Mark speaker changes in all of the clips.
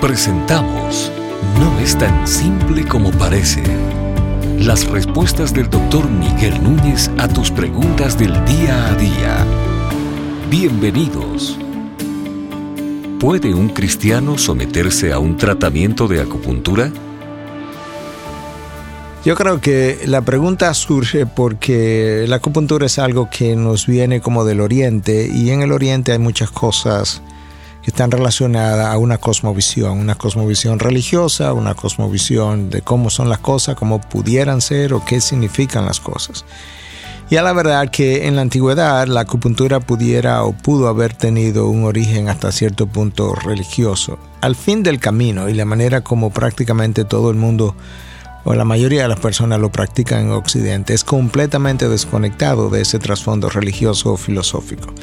Speaker 1: Presentamos No es tan simple como parece. Las respuestas del doctor Miguel Núñez a tus preguntas del día a día. Bienvenidos. ¿Puede un cristiano someterse a un tratamiento de acupuntura?
Speaker 2: Yo creo que la pregunta surge porque la acupuntura es algo que nos viene como del oriente y en el oriente hay muchas cosas están relacionadas a una cosmovisión, una cosmovisión religiosa, una cosmovisión de cómo son las cosas, cómo pudieran ser o qué significan las cosas. Y a la verdad que en la antigüedad la acupuntura pudiera o pudo haber tenido un origen hasta cierto punto religioso. Al fin del camino y la manera como prácticamente todo el mundo o la mayoría de las personas lo practican en Occidente, es completamente desconectado de ese trasfondo religioso o filosófico.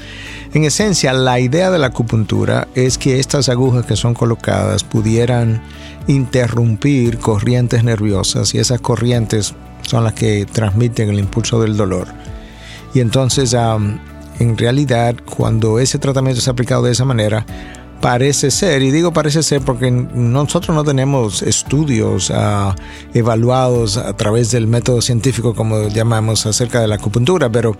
Speaker 2: En esencia, la idea de la acupuntura es que estas agujas que son colocadas pudieran interrumpir corrientes nerviosas y esas corrientes son las que transmiten el impulso del dolor. Y entonces, en realidad, cuando ese tratamiento es aplicado de esa manera, Parece ser, y digo parece ser porque nosotros no tenemos estudios ah, evaluados a través del método científico, como llamamos, acerca de la acupuntura, pero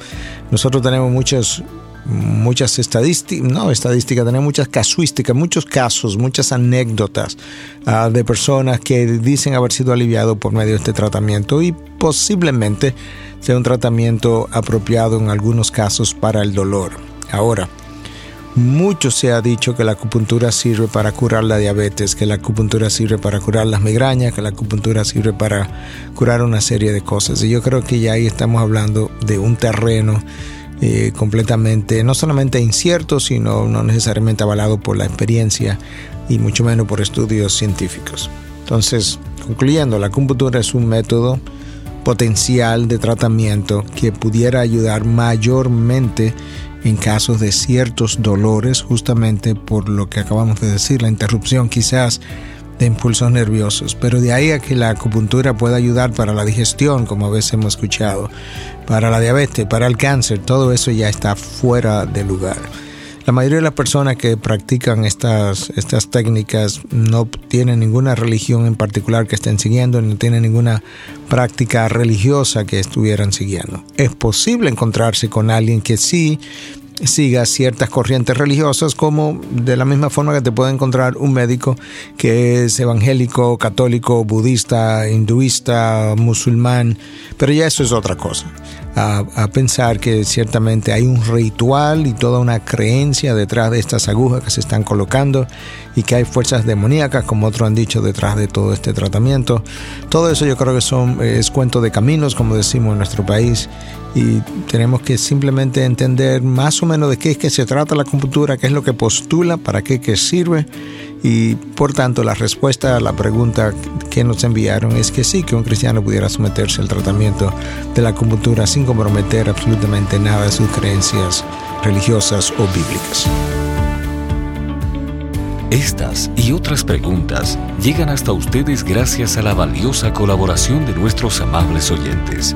Speaker 2: nosotros tenemos muchas muchas estadísticas, no estadísticas, tenemos muchas casuísticas, muchos casos, muchas anécdotas ah, de personas que dicen haber sido aliviados por medio de este tratamiento y posiblemente sea un tratamiento apropiado en algunos casos para el dolor. Ahora, mucho se ha dicho que la acupuntura sirve para curar la diabetes, que la acupuntura sirve para curar las migrañas, que la acupuntura sirve para curar una serie de cosas. Y yo creo que ya ahí estamos hablando de un terreno eh, completamente, no solamente incierto, sino no necesariamente avalado por la experiencia y mucho menos por estudios científicos. Entonces, concluyendo, la acupuntura es un método potencial de tratamiento que pudiera ayudar mayormente en casos de ciertos dolores, justamente por lo que acabamos de decir, la interrupción quizás de impulsos nerviosos. Pero de ahí a que la acupuntura pueda ayudar para la digestión, como a veces hemos escuchado, para la diabetes, para el cáncer, todo eso ya está fuera de lugar. La mayoría de las personas que practican estas, estas técnicas no tienen ninguna religión en particular que estén siguiendo, no tienen ninguna práctica religiosa que estuvieran siguiendo. Es posible encontrarse con alguien que sí siga ciertas corrientes religiosas, como de la misma forma que te puede encontrar un médico que es evangélico, católico, budista, hinduista, musulmán, pero ya eso es otra cosa a, pensar que ciertamente hay un ritual y toda una creencia detrás de estas agujas que se están colocando y que hay fuerzas demoníacas, como otros han dicho, detrás de todo este tratamiento. Todo eso yo creo que son, es cuento de caminos, como decimos en nuestro país, y tenemos que simplemente entender más o menos de qué es que se trata la acupuntura, qué es lo que postula, para qué que sirve y por tanto la respuesta a la pregunta que nos enviaron es que sí, que un cristiano pudiera someterse al tratamiento de la acupuntura sin comprometer absolutamente nada de sus creencias religiosas o bíblicas.
Speaker 1: Estas y otras preguntas llegan hasta ustedes gracias a la valiosa colaboración de nuestros amables oyentes.